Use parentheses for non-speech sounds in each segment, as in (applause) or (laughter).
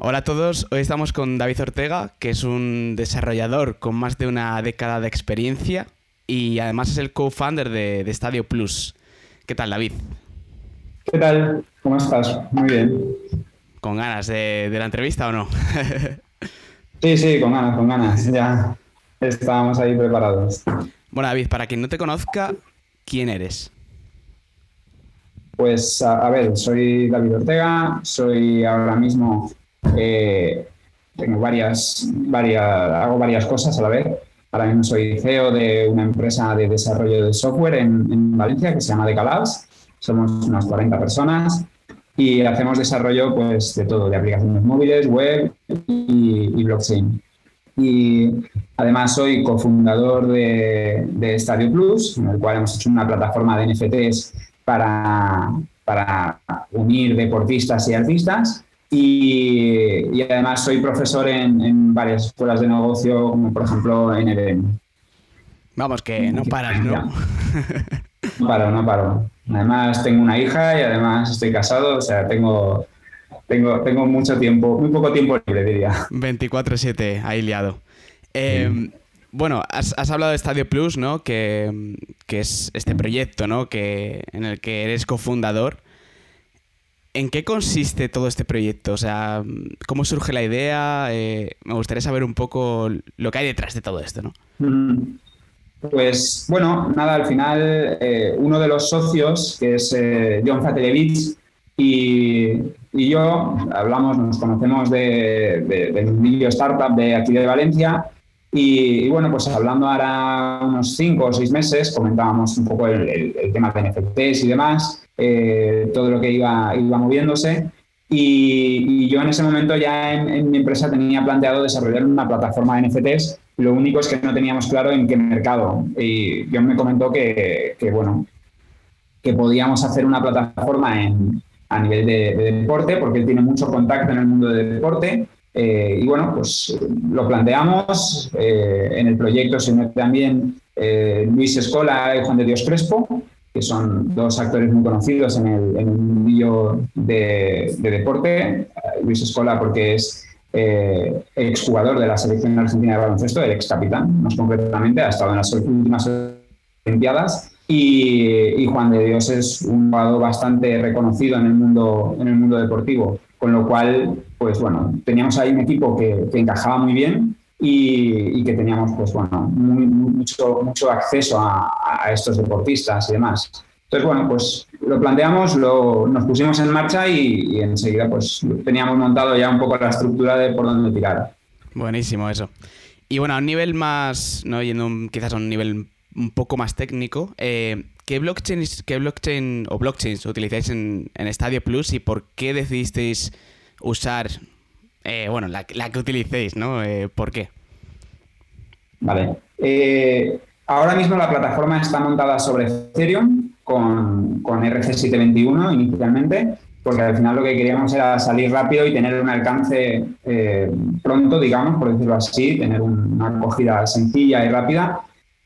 Hola a todos, hoy estamos con David Ortega, que es un desarrollador con más de una década de experiencia y además es el co-founder de, de Stadio Plus. ¿Qué tal, David? ¿Qué tal? ¿Cómo estás? Muy bien. ¿Con ganas de, de la entrevista o no? (laughs) sí, sí, con ganas, con ganas. Ya estábamos ahí preparados. Bueno, David, para quien no te conozca, ¿quién eres? Pues a, ver, soy David Ortega, soy ahora mismo, eh, tengo varias, varias, hago varias cosas a la vez. Ahora mismo soy CEO de una empresa de desarrollo de software en, Valencia que se llama Decalabs. Somos unas 40 personas y hacemos desarrollo pues, de todo, de aplicaciones móviles, web y, y blockchain. Y además soy cofundador de, de Stadio Plus, en el cual hemos hecho una plataforma de NFTs para, para unir deportistas y artistas. Y, además soy profesor en, varias escuelas de negocio, como por ejemplo en EDM. Vamos, que no paras, ¿no? (laughs) No paro, no paro. Además tengo una hija y además estoy casado, o sea, tengo, tengo, tengo mucho tiempo, muy poco tiempo libre, diría. 24-7, ahí liado. Eh, bueno, has, hablado de Estadio Plus, ¿no? Que, es este proyecto, ¿no? Que, en el que eres cofundador. ¿En qué consiste todo este proyecto? O sea, ¿cómo surge la idea? Eh, me gustaría saber un poco lo que hay detrás de todo esto, ¿no? Pues bueno, nada, al final eh, uno de los socios, que es eh, John Fatelevich, y, yo hablamos, nos conocemos de, de, del vídeo startup de aquí de Valencia y, bueno, pues hablando ahora unos cinco o seis meses, comentábamos un poco el, tema de NFTs y demás, eh, todo lo que iba, iba moviéndose. Y, yo en ese momento ya en, mi empresa tenía planteado desarrollar una plataforma de NFTs. Lo único es que no teníamos claro en qué mercado. Y John me comentó que, que bueno, que podíamos hacer una plataforma en, a nivel de, de, deporte, porque él tiene mucho contacto en el mundo del deporte eh, y bueno, pues lo planteamos. Eh, en el proyecto se mete también eh, Luis Escola y Juan de Dios Crespo, que son dos actores muy conocidos en el, en mundo de, deporte. Luis Escola porque es exjugador de la selección argentina de baloncesto, el ex capitán, más concretamente, ha estado en las últimas Olimpiadas. Y, y, Juan de Dios es un jugador bastante reconocido en el mundo, en el mundo deportivo, con lo cual pues bueno, teníamos ahí un equipo que, encajaba muy bien y, que teníamos, pues bueno, mucho, mucho acceso a, estos deportistas y demás. Entonces, bueno, pues lo planteamos, lo, nos pusimos en marcha y, enseguida pues teníamos montado ya un poco la estructura de por dónde tirar. Buenísimo eso. Y bueno, a un nivel más, ¿no? yendo quizás a un nivel un poco más técnico, eh, ¿qué, blockchain, ¿qué blockchain o blockchains utilizáis en, en Stadio Plus y por qué decidisteis usar, eh, bueno, la, que utilicéis, ¿no? Eh, ¿Por qué? Vale. Eh, ahora mismo la plataforma está montada sobre Ethereum con, con RC721 inicialmente, porque al final lo que queríamos era salir rápido y tener un alcance pronto, digamos, por decirlo así, tener una acogida sencilla y rápida.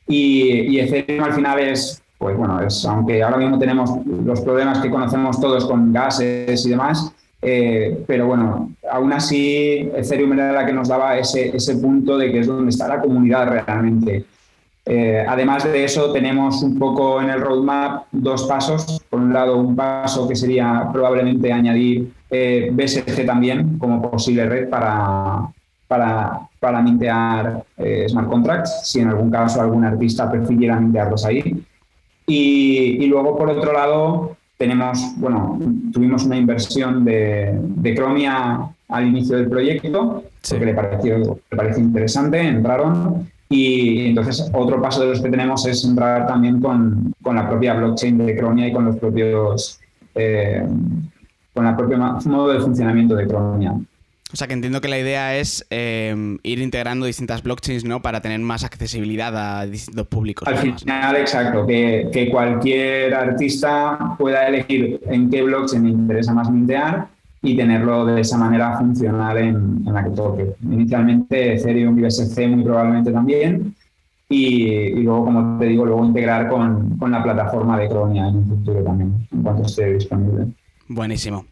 Y, y, Ethereum al final es, pues bueno, es, aunque ahora mismo tenemos los problemas que conocemos todos con gases y demás, eh, pero bueno, aún así Ethereum era la que nos daba ese, ese punto de que es donde está la comunidad realmente. Eh, además de eso, tenemos un poco en el roadmap dos pasos. Por un lado, un paso que sería probablemente añadir eh, BSC también como posible red para, para, para mintear smart contracts, si en algún caso algún artista prefiriera mintearlos ahí. Y, y luego, por otro lado, tenemos, bueno, tuvimos una inversión de, de Chromia al inicio del proyecto, porque le pareció, le pareció interesante, entraron. Y entonces otro paso de los que tenemos es entrar también con, con la propia blockchain de Chromia y con los propios, eh, con el propio modo de funcionamiento de Chromia. O sea que entiendo que la idea es em, ir integrando distintas blockchains, ¿no? Para tener más accesibilidad a distintos públicos. Al final, exacto, que, que, cualquier artista pueda elegir en qué blockchain le interesa más mintear y tenerlo de esa manera funcional en, en la que toque. Inicialmente Ethereum y BSC muy probablemente también. Y, y, luego, como te digo, luego integrar con, con la plataforma de Cronia en un futuro también, en cuanto esté disponible. Buenísimo.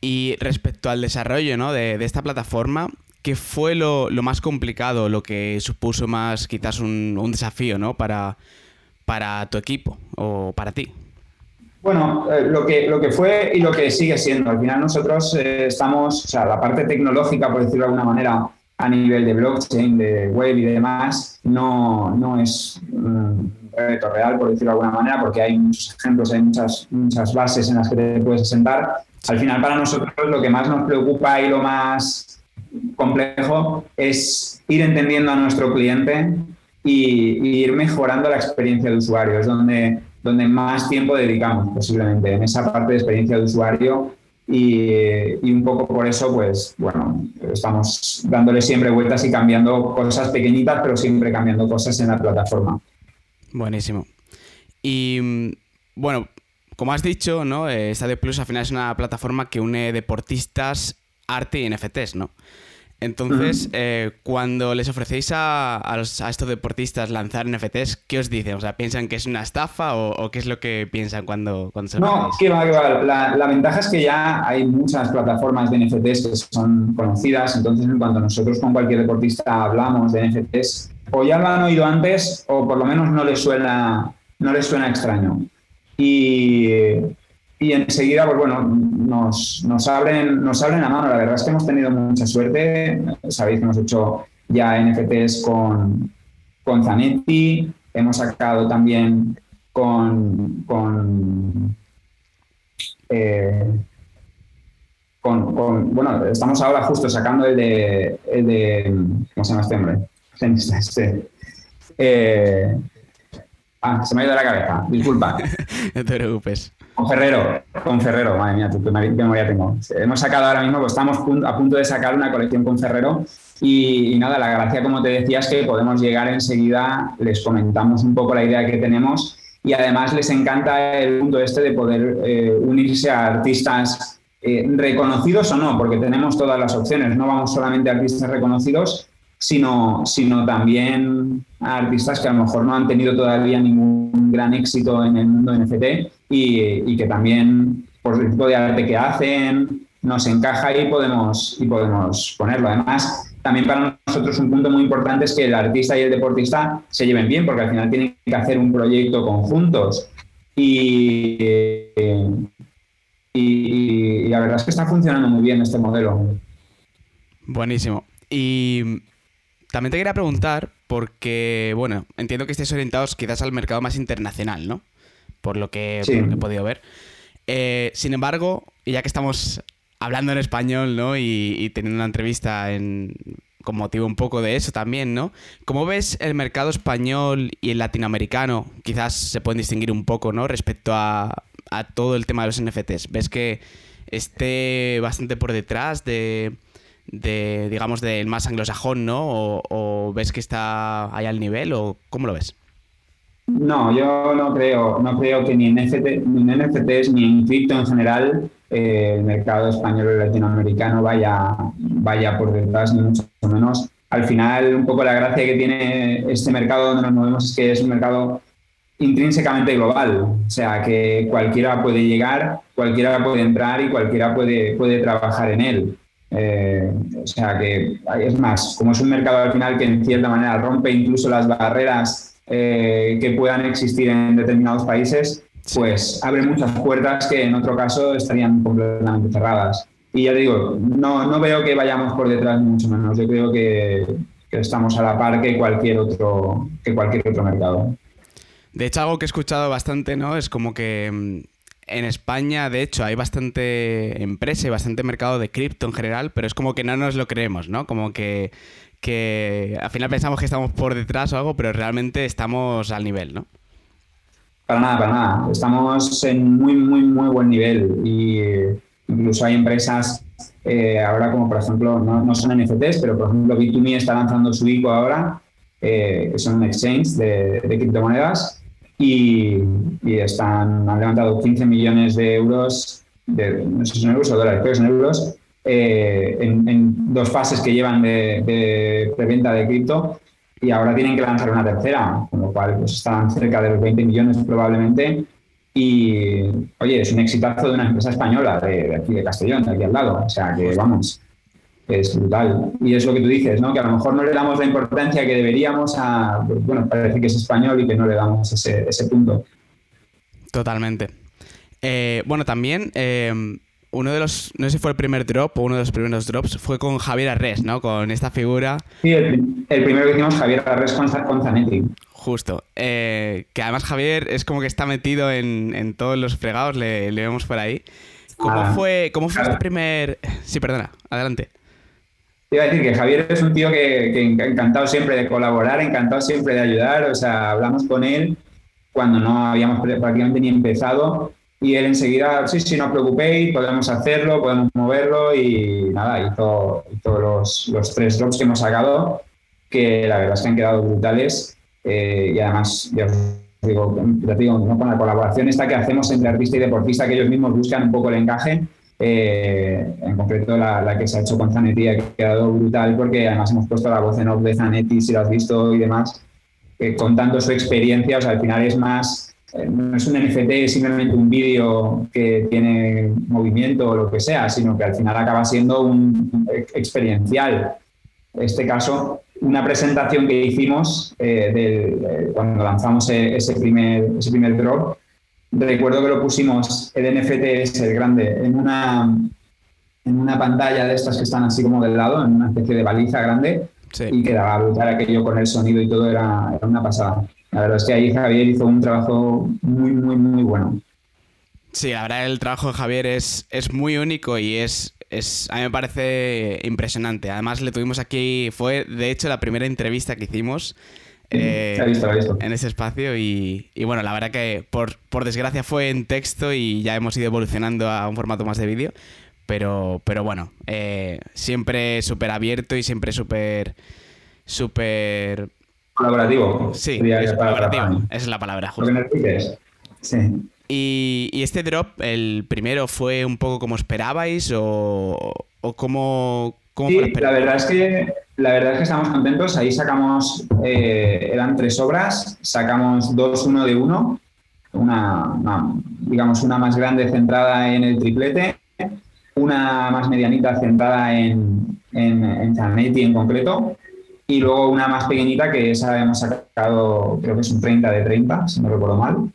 Y respecto al desarrollo ¿no? de, esta plataforma, ¿qué fue lo, más complicado, lo que supuso más quizás un, desafío ¿no? para, para tu equipo o para ti? Bueno, eh, lo, que, lo que fue y lo que sigue siendo. Al final nosotros eh, estamos, o sea, la parte tecnológica, por decirlo de alguna manera, a nivel de blockchain, de web y demás, no, no es un reto real, por decirlo de alguna manera, porque hay muchos ejemplos, hay muchas, muchas bases en las que te puedes sentar. Al final, para nosotros, lo que más nos preocupa y lo más complejo es ir entendiendo a nuestro cliente y, ir mejorando la experiencia de usuario. Es donde donde más tiempo dedicamos posiblemente, en esa parte de experiencia de usuario y, un poco por eso, pues bueno, estamos dándole siempre vueltas y cambiando cosas pequeñitas, pero siempre cambiando cosas en la plataforma. Buenísimo. Y bueno, como has dicho, ¿no? Eh, Stadio Plus al final es una plataforma que une deportistas, arte y NFTs, ¿no? Entonces, eh, cuando les ofrecéis a, estos deportistas lanzar NFTs, ¿qué os dicen? O sea, ¿piensan que es una estafa o, qué es lo que piensan cuando, cuando se No, que va, que va. La, ventaja es que ya hay muchas plataformas de NFTs que son conocidas, entonces cuando nosotros con cualquier deportista hablamos de NFTs, o ya lo han oído antes o por lo menos no les suena, no les suena extraño. Y, y enseguida, pues bueno, nos, nos, abren, nos abren la mano. La verdad es que hemos tenido mucha suerte. Sabéis que hemos hecho ya NFTs con, con Zanetti, hemos sacado también con, con, eh, con, bueno, estamos ahora justo sacando el de, el de ¿cómo se llama este hombre? Este, eh, ah, se me ha ido la cabeza, disculpa. (laughs) no te preocupes. Con Ferrero, con Ferrero, madre mía, qué memoria tengo. Hemos sacado ahora mismo, pues estamos a punto de sacar una colección con Ferrero y, nada, la gracia, como te decía, es que podemos llegar enseguida, les comentamos un poco la idea que tenemos y además les encanta el mundo este de poder eh, unirse a artistas eh, reconocidos o no, porque tenemos todas las opciones, no vamos solamente a artistas reconocidos, sino, sino también a artistas que a lo mejor no han tenido todavía ningún gran éxito en el mundo NFT y, que también por el tipo de arte que hacen nos encaja y podemos, y podemos ponerlo. Además, también para nosotros un punto muy importante es que el artista y el deportista se lleven bien, porque al final tienen que hacer un proyecto conjuntos. Y, y, la verdad es que está funcionando muy bien este modelo. Buenísimo. Y también te quería preguntar, porque, bueno, entiendo que estéis orientados quizás al mercado más internacional, ¿no? Por lo que, he podido ver. Eh, sin embargo, ya que estamos hablando en español, ¿no? Y, teniendo una entrevista en, con motivo un poco de eso también, ¿no? ¿Cómo ves el mercado español y el latinoamericano? Quizás se pueden distinguir un poco, ¿no? Respecto a, a todo el tema de los NFTs. ¿Ves que esté bastante por detrás de de, digamos, del más anglosajón, ¿no? O, ves que está ahí al nivel o cómo lo ves? No, yo no creo, no creo que ni en, ni en NFTs ni en cripto en general eh, el mercado español y latinoamericano vaya, vaya por detrás, ni mucho menos. Al final, un poco la gracia que tiene este mercado donde nos movemos es que es un mercado intrínsecamente global, o sea que cualquiera puede llegar, cualquiera puede entrar y cualquiera puede, puede trabajar en él. Eh, o sea que es más, como es un mercado al final que en cierta manera rompe incluso las barreras eh, que puedan existir en determinados países, pues abre muchas puertas que en otro caso estarían completamente cerradas. Y ya digo, no, no veo que vayamos por detrás mucho menos. Yo creo que, que estamos a la par que cualquier otro, que cualquier otro mercado. De hecho, algo que he escuchado bastante, ¿no? Es como que mm, en España, de hecho, hay bastante empresa y bastante mercado de cripto en general, pero es como que no nos lo creemos, ¿no? Como que, que al final pensamos que estamos por detrás o algo, pero realmente estamos al nivel, ¿no? Para nada, para nada. Estamos en muy, muy, muy buen nivel y eh, incluso hay empresas eh, ahora como por ejemplo, no, son NFTs, pero por ejemplo Bit2Me está lanzando su ICO ahora, eh, que son un exchange de, de criptomonedas y, están, han levantado 15 millones de euros, de, no sé si son euros o dólares, pero son euros, eh, en, dos fases que llevan de, de preventa de cripto y ahora tienen que lanzar una tercera, con lo cual pues, están cerca de los 20 millones probablemente Y, oye, es un exitazo de una empresa española de, aquí de Castellón, de aquí al lado. O sea, que vamos, es brutal. Y es lo que tú dices, ¿no? Que a lo mejor no le damos la importancia que deberíamos a, bueno, parece que es español y que no le damos ese, ese punto. Totalmente. Eh, bueno, también eh, uno de los, no sé si fue el primer drop o uno de los primeros drops, fue con Javier Arres, ¿no? Con esta figura. Sí, el, primero que hicimos Javier Arres con, con Zanetti. Justo. Eh, que además Javier es como que está metido en, todos los fregados, le, vemos por ahí. ¿Cómo ah. fue, cómo fue este primer...? Sí, perdona, adelante. Iba a decir que Javier es un tío que, que encantado siempre de colaborar, encantado siempre de ayudar, o sea, hablamos con él cuando no habíamos prácticamente ni empezado y él enseguida, sí, sí, no os preocupéis, podemos hacerlo, podemos moverlo y nada, hizo, los, los, tres drops que hemos sacado, que la verdad es que han quedado brutales eh, y además, ya os digo, digo con la colaboración esta que hacemos entre artista y deportista, que ellos mismos buscan un poco el encaje, eh, en concreto la, la, que se ha hecho con Zanetti ha quedado brutal porque además hemos puesto la voz en off de Zanetti, si lo has visto y demás, eh, contando su experiencia, o sea, al final es más eh, no es un NFT es simplemente un vídeo que tiene movimiento o lo que sea, sino que al final acaba siendo un experiencial. En este caso, una presentación que hicimos eh, cuando lanzamos e, ese primer, ese primer drop, recuerdo que lo pusimos, el NFT es el grande, en una, en una pantalla de estas que están así como del lado, en una especie de baliza grande, y quedaba brutal aquello con el sonido y todo, era, era una pasada. La verdad es que ahí Javier hizo un trabajo muy, muy, muy bueno. Sí, la verdad el trabajo de Javier es, es muy único y es, es, a mí me parece impresionante. Además le tuvimos aquí, fue de hecho la primera entrevista que hicimos eh, en ese espacio y, bueno, la verdad que por, por, desgracia fue en texto y ya hemos ido evolucionando a un formato más de vídeo, pero, pero bueno, eh, siempre súper abierto y siempre súper, súper Colaborativo. Sí, es colaborativo. Esa es la palabra, justo. Sí. Y, y, este drop, el primero, fue un poco como esperabais o, o cómo, cómo sí, fue la, verdad es que la verdad es que estamos contentos. Ahí sacamos, eh, eran tres obras, sacamos dos uno de uno, una, digamos una más grande centrada en el triplete, una más medianita centrada en, en, en Zanetti en concreto, y luego una más pequeñita que esa hemos sacado, creo que es un 30 de 30, si no recuerdo mal.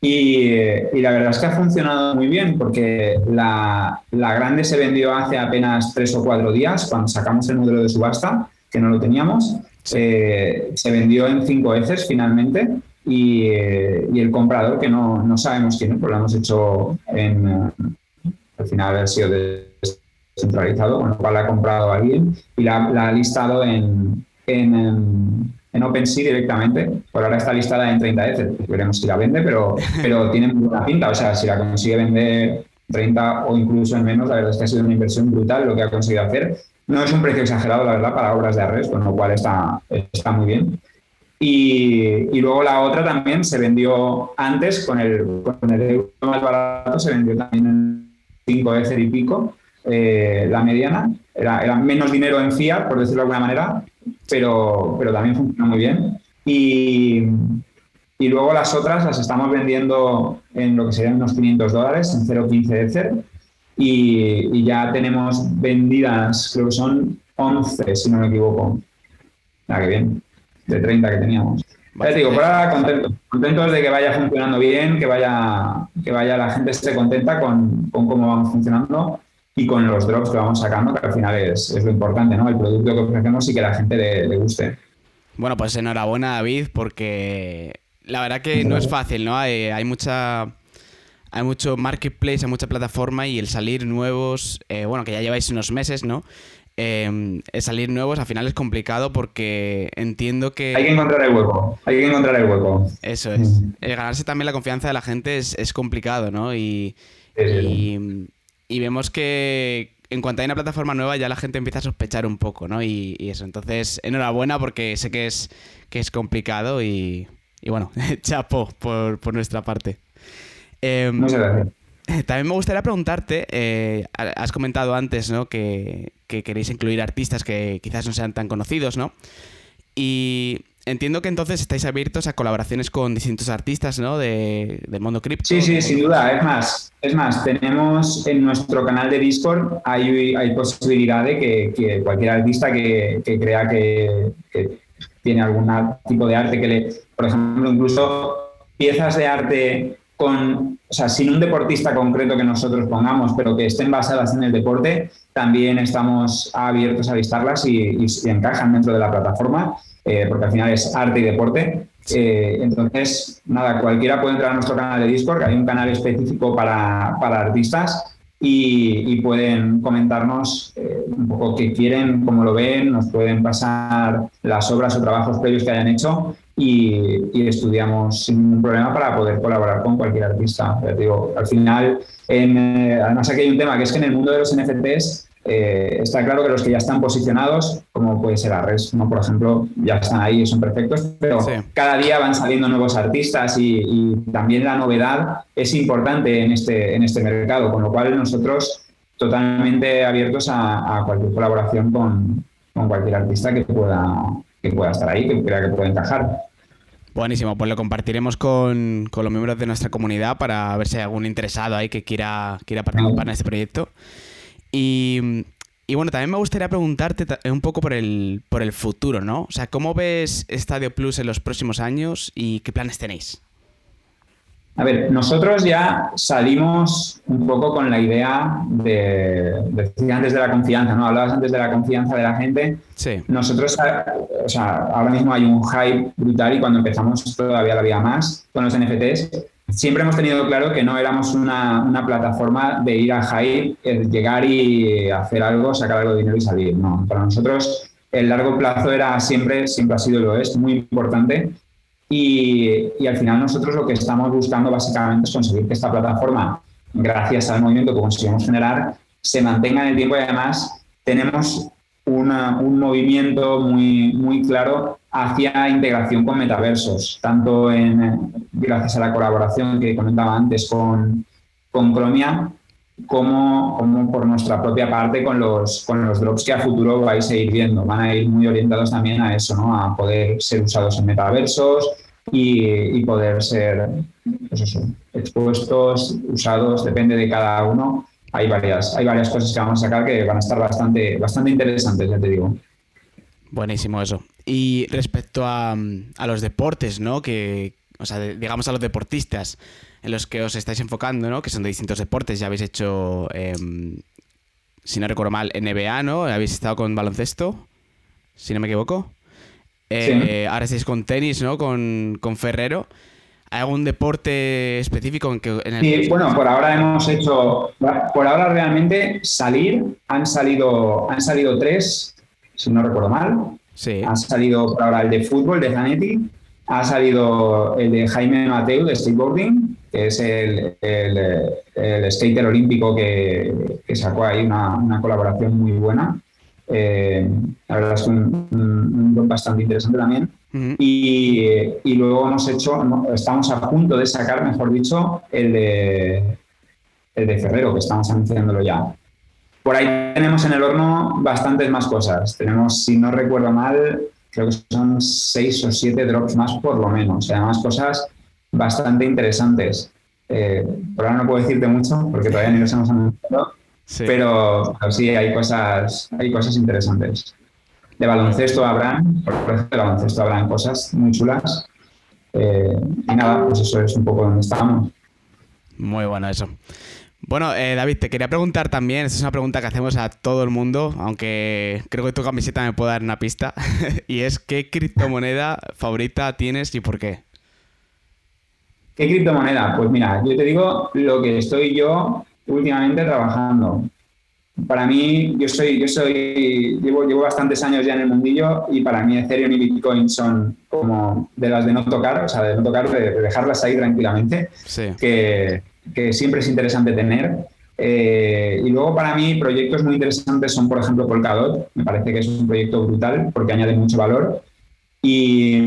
Y, y, la verdad es que ha funcionado muy bien porque la, la, grande se vendió hace apenas tres o cuatro días cuando sacamos el modelo de subasta, que no lo teníamos. Eh, se vendió en cinco veces finalmente y, y, el comprador, que no, no sabemos quién es, pues lo hemos hecho en, al final ha sido descentralizado, con lo cual la ha comprado alguien y la, la ha listado en, en, en OpenSea directamente. Por ahora está listada en 30 ETH. Veremos si la vende, pero, (laughs) pero tiene muy buena pinta. O sea, si la consigue vender 30 o incluso en menos, la verdad es que ha sido una inversión brutal lo que ha conseguido hacer. No es un precio exagerado, la verdad, para obras de Arres, con lo cual está, está muy bien. Y, y, luego la otra también se vendió antes, con el, con el euro más barato, se vendió también en 5 Ether y pico, eh, la mediana. Era, era menos dinero en fiat, por decirlo de alguna manera, pero, pero también funciona muy bien. Y, y luego las otras las estamos vendiendo en lo que serían unos 500 dólares, en 0.15 Ether. Y, y ya tenemos vendidas, creo que son 11, si no me equivoco. Ah, qué bien. De 30 que teníamos. Ya digo, por ahora contentos, contentos de que vaya funcionando bien, que vaya, que vaya la gente esté contenta con, con cómo vamos funcionando y con los drops que vamos sacando, que al final es, es lo importante, ¿no? El producto que ofrecemos y que la gente le, guste. Bueno, pues enhorabuena, David, porque la verdad que no es fácil, ¿no? Hay, hay mucha. Hay mucho marketplace, hay mucha plataforma y el salir nuevos, eh, bueno, que ya lleváis unos meses, ¿no? Eh, el salir nuevos al final es complicado porque entiendo que... Hay que encontrar el hueco, hay que encontrar el hueco. Eso es. El ganarse también la confianza de la gente es, es complicado, ¿no? Y, y, y vemos que en cuanto hay una plataforma nueva ya la gente empieza a sospechar un poco, ¿no? Y, eso, entonces, enhorabuena porque sé que es, que es complicado y, bueno, (laughs) chapo por, por nuestra parte. Eh, Muchas gracias. También me gustaría preguntarte, eh, has comentado antes ¿no? que, que, queréis incluir artistas que quizás no sean tan conocidos, ¿no? Y entiendo que entonces estáis abiertos a colaboraciones con distintos artistas, ¿no? De, del mundo cripto. Sí, sí, sin duda. Es más, es más, tenemos en nuestro canal de Discord hay, hay posibilidad de que, cualquier artista que, crea que, tiene algún tipo de arte que le, por ejemplo, incluso piezas de arte con, o sea, sin un deportista concreto que nosotros pongamos, pero que estén basadas en el deporte, también estamos abiertos a visitarlas y, encajan dentro de la plataforma, eh, porque al final es arte y deporte. Eh, entonces, nada, cualquiera puede entrar a nuestro canal de Discord, hay un canal específico para, para artistas y, pueden comentarnos eh, un poco qué quieren, cómo lo ven, nos pueden pasar las obras o trabajos previos que hayan hecho y, estudiamos sin ningún problema para poder colaborar con cualquier artista. digo, al final, eh, además aquí hay un tema que es que en el mundo de los NFTs eh, está claro que los que ya están posicionados, como puede ser Arres, ¿no? por ejemplo, ya están ahí y son perfectos, pero cada día van saliendo nuevos artistas y, también la novedad es importante en este, en este mercado, con lo cual nosotros totalmente abiertos a, cualquier colaboración con, con, cualquier artista que pueda, que pueda estar ahí, que crea que pueda encajar. Buenísimo, pues lo compartiremos con, con, los miembros de nuestra comunidad para ver si hay algún interesado ahí que quiera, quiera participar en este proyecto. Y, y, bueno, también me gustaría preguntarte un poco por el, por el futuro, ¿no? O sea, ¿cómo ves Estadio Plus en los próximos años y qué planes tenéis? A ver, nosotros ya salimos un poco con la idea de, decir antes de la confianza, ¿no? Hablabas antes de la confianza de la gente. Sí. Nosotros, o sea, ahora mismo hay un hype brutal y cuando empezamos todavía lo había más con los NFTs. Siempre hemos tenido claro que no éramos una, una plataforma de ir a hype, llegar y hacer algo, sacar algo de dinero y salir. No, para nosotros el largo plazo era siempre, siempre ha sido lo es, muy importante y, al final nosotros lo que estamos buscando básicamente es conseguir que esta plataforma, gracias al movimiento que conseguimos generar, se mantenga en el tiempo y además tenemos un movimiento muy, muy claro hacia integración con metaversos, tanto en, gracias a la colaboración que comentaba antes con, con Chromia, como, como, por nuestra propia parte con los, con los drops que a futuro vais a ir viendo. Van a ir muy orientados también a eso, ¿no? a poder ser usados en metaversos y, poder ser pues expuestos, usados, depende de cada uno. Hay varias, hay varias cosas que vamos a sacar que van a estar bastante, bastante interesantes, ya te digo. Buenísimo eso. Y respecto a, a los deportes, ¿no? Que, o sea, digamos a los deportistas en los que os estáis enfocando, ¿no? Que son de distintos deportes. Ya habéis hecho, em, si no recuerdo mal, NBA, ¿no? Habéis estado con baloncesto, si no me equivoco. Eh, ahora estáis con tenis, ¿no? Con, con, Ferrero. ¿Hay algún deporte específico en, que, el Sí, bueno, por ahora hemos hecho, por ahora realmente salir, han salido, han salido tres, si no recuerdo mal. Sí. Ha salido por ahora el de fútbol de Zanetti, ha salido el de Jaime Mateu de skateboarding, que es el, el, skater olímpico que, que sacó ahí una, una, colaboración muy buena. Eh, la verdad es un, un, bastante interesante también. y, y, luego hemos hecho, estamos a punto de sacar, mejor dicho, el de, el de Ferrero, que estamos anunciándolo ya. Por ahí tenemos en el horno bastantes más cosas. Tenemos, si no recuerdo mal, creo que son seis o siete drops más por lo menos. O sea, más cosas bastante interesantes. Eh, por ahora no puedo decirte mucho porque todavía ni los hemos anunciado, pero, sí, hay cosas, hay cosas interesantes. De baloncesto habrán, por ejemplo, de baloncesto habrán cosas muy chulas. Eh, y nada, pues eso es un poco donde estamos. Muy bueno eso. Bueno, eh, David, te quería preguntar también, esta es una pregunta que hacemos a todo el mundo, aunque creo que tu camiseta me puede dar una pista, (laughs) y es ¿qué criptomoneda favorita tienes y por qué? ¿Qué criptomoneda? Pues mira, yo te digo lo que estoy yo últimamente trabajando. Para mí, yo soy, yo soy, llevo, llevo bastantes años ya en el mundillo y para mí Ethereum y Bitcoin son como de las de no tocar, o sea, de no tocar, de, dejarlas ahí tranquilamente, que, que, siempre es interesante tener. Eh, y luego para mí proyectos muy interesantes son, por ejemplo, Polkadot. Me parece que es un proyecto brutal porque añade mucho valor. Y,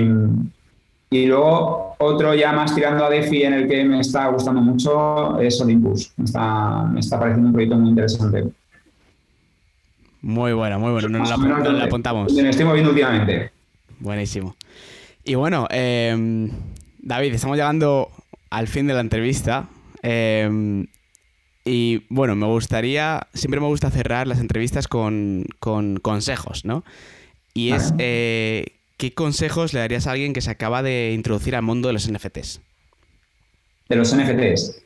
y luego otro ya más tirando a DeFi en el que me está gustando mucho es Olympus. Me está, me está pareciendo un proyecto muy interesante. Muy bueno, muy bueno. Nos, la, apuntamos. Me estoy moviendo últimamente. Buenísimo. Y bueno, em, David, estamos llegando al fin de la entrevista. Em, y bueno, me gustaría, siempre me gusta cerrar las entrevistas con, consejos, ¿no? Y es, eh, ¿qué consejos le darías a alguien que se acaba de introducir al mundo de los NFTs? De los NFTs.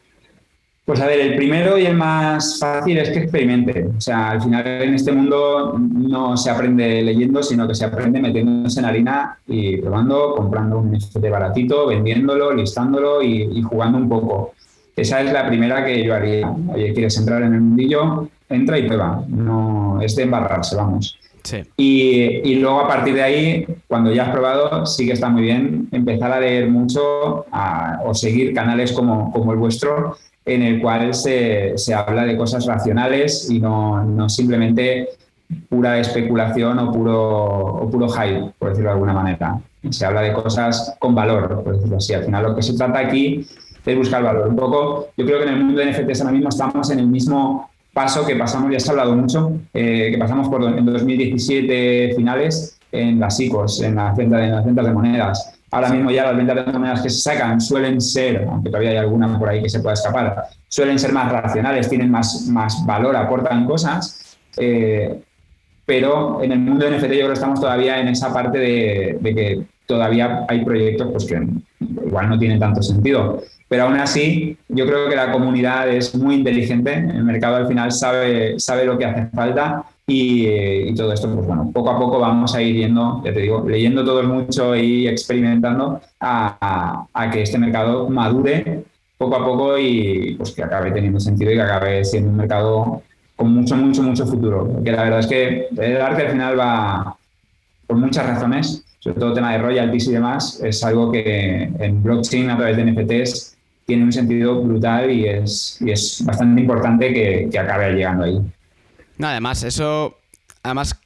Pues a ver, el primero y el más fácil es que experimente. O sea, al final en este mundo no se aprende leyendo, sino que se aprende metiéndose en harina y probando, comprando un NFT baratito, vendiéndolo, listándolo y, jugando un poco. Esa es la primera que yo haría. Oye, ¿quieres entrar en el mundillo? Entra y prueba. No es de embarrarse, vamos. Sí. Y, luego a partir de ahí, cuando ya has probado, sí que está muy bien empezar a leer mucho o seguir canales como, como el vuestro en el cual se, se habla de cosas racionales y no, no, simplemente pura especulación o puro, o puro hype, por decirlo de alguna manera. Se habla de cosas con valor, por decirlo así. Al final lo que se trata aquí es buscar valor. Un poco, yo creo que en el mundo de NFTs ahora mismo estamos en el mismo paso que pasamos, ya se ha hablado mucho, eh, que pasamos por en 2017 finales en las ICOs, en las ventas en las ventas de monedas. Ahora mismo ya las ventas de monedas que se sacan suelen ser, aunque todavía hay alguna por ahí que se pueda escapar, suelen ser más racionales, tienen más, más valor, aportan cosas. Eh, pero en el mundo de NFT yo creo que estamos todavía en esa parte de, que todavía hay proyectos pues, que igual no tienen tanto sentido. Pero aún así, yo creo que la comunidad es muy inteligente, el mercado al final sabe, sabe lo que hace falta y, todo esto, pues bueno, poco a poco vamos a ir yendo, ya te digo, leyendo todos mucho y experimentando a, que este mercado madure poco a poco y pues que acabe teniendo sentido y que acabe siendo un mercado con mucho, mucho, mucho futuro. Porque la verdad es que el arte al final va por muchas razones, sobre todo tema de royalties y demás, es algo que en blockchain a través de NFTs tiene un sentido brutal y es, y es bastante importante que, acabe llegando ahí. No, además, eso. Además,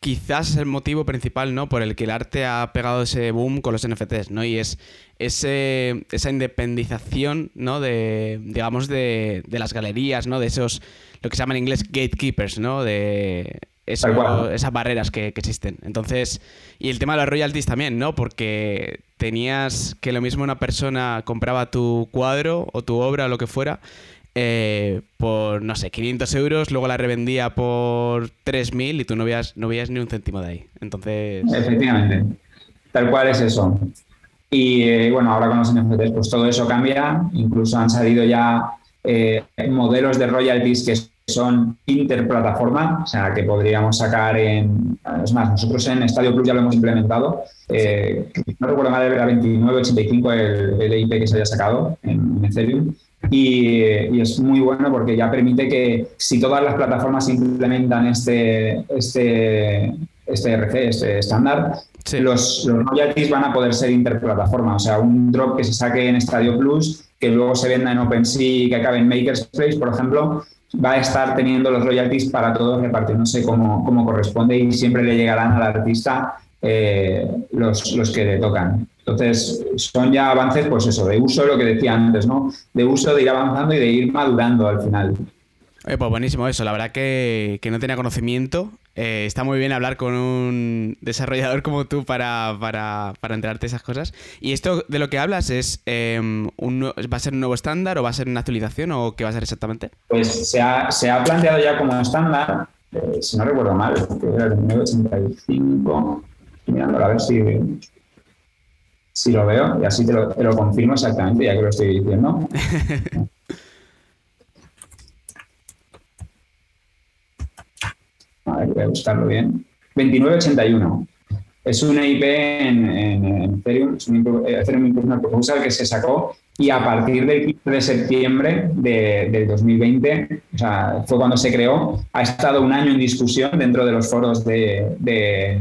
quizás es el motivo principal, ¿no? Por el que el arte ha pegado ese boom con los NFTs, ¿no? Y es ese, esa independización, ¿no? De, digamos, de, de las galerías, ¿no? De esos, lo que se llama en inglés gatekeepers, ¿no? De esas barreras que, que, existen. Entonces, y el tema de los royalties también, ¿no? Porque tenías que lo mismo una persona compraba tu cuadro o tu obra o lo que fuera eh, por, no sé, 500 euros, luego la revendía por 3.000 y tú no veías, no veías ni un céntimo de ahí. Entonces... Efectivamente, tal cual es eso. Y eh, bueno, ahora con los NFTs, pues todo eso cambia. Incluso han salido ya eh, modelos de royalties que son interplataforma, o sea, que podríamos sacar en... Es más, nosotros en Estadio Plus ya lo hemos implementado. no recuerdo mal, era 2985 el, el EIP que se haya sacado en Ethereum. Y, es muy bueno porque ya permite que si todas las plataformas implementan este, este, este RC, este estándar, los, los, royalties van a poder ser interplataforma. O sea, un drop que se saque en Stadio Plus, que luego se venda en OpenSea y que acabe en Makerspace, por ejemplo, va a estar teniendo los royalties para todos repartiéndose como, como corresponde y siempre le llegarán al artista eh, los, los que le tocan. Entonces, son ya avances, pues eso, de uso, lo que decía antes, ¿no? De uso, de ir avanzando y de ir madurando al final. pues buenísimo eso, la verdad que, no tenía conocimiento. Eh, está muy bien hablar con un desarrollador como tú para, para, para, enterarte de esas cosas. ¿Y esto de lo que hablas es em, un, va a ser un nuevo estándar o va a ser una actualización o qué va a ser exactamente? Pues se ha, se ha planteado ya como estándar, eh, si no recuerdo mal, que era el 985, mirando a ver si si lo veo y así te lo, confirmo exactamente, ya que lo estoy diciendo. (laughs) A ver, voy a buscarlo bien. 2981. Es una IP en, Ethereum, es un Ethereum Impersonal Proposal que se sacó y a partir del 15 de septiembre de, del 2020, o sea, fue cuando se creó, ha estado un año en discusión dentro de los foros de, de,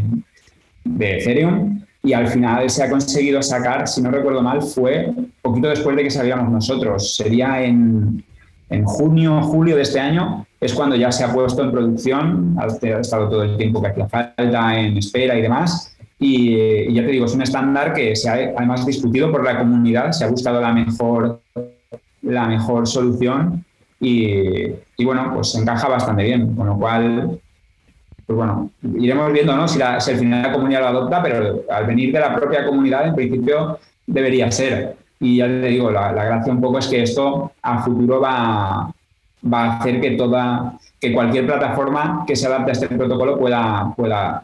de Ethereum y al final se ha conseguido sacar, si no recuerdo mal, fue poquito después de que saliéramos nosotros. Sería en, en junio o julio de este año, es cuando ya se ha puesto en producción, ha estado todo el tiempo que hacía falta en espera y demás. Y, ya te digo, es un estándar que se ha además discutido por la comunidad, se ha buscado la mejor, la mejor solución y, y bueno, pues encaja bastante bien, con lo cual pues bueno, iremos viendo ¿no? si, la, si al final la comunidad lo adopta, pero al venir de la propia comunidad, en principio debería ser. Y ya te digo, la, gracia un poco es que esto a futuro va, va a hacer que toda, que cualquier plataforma que se adapte a este protocolo pueda, pueda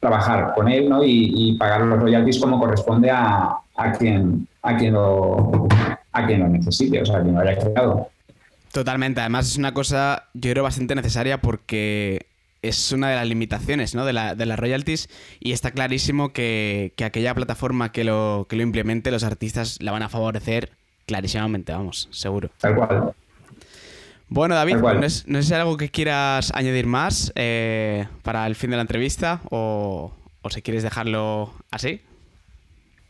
trabajar con él ¿no? y, pagar los royalties como corresponde a, a, quien, a, quien lo, a quien lo necesite, o sea, a quien lo haya creado. Totalmente, además es una cosa yo creo bastante necesaria porque es una de las limitaciones ¿no? de, la, de las royalties y está clarísimo que, que, aquella plataforma que lo, que lo implemente, los artistas la van a favorecer clarísimamente, vamos, seguro. Tal cual. Bueno, David, no, sé si hay algo que quieras añadir más eh, para el fin de la entrevista o, o si quieres dejarlo así.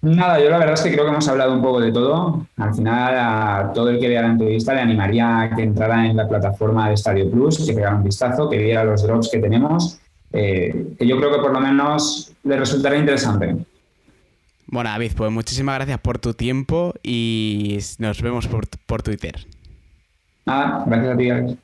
Nada, yo la verdad es que creo que hemos hablado un poco de todo. Al final, a todo el que vea la entrevista le animaría a que entrara en la plataforma de Stadio Plus, que pegara un vistazo, que viera los drops que tenemos, eh, que yo creo que por lo menos le resultará interesante. Bueno, David, pues muchísimas gracias por tu tiempo y nos vemos por, por Twitter. Nada, gracias a ti,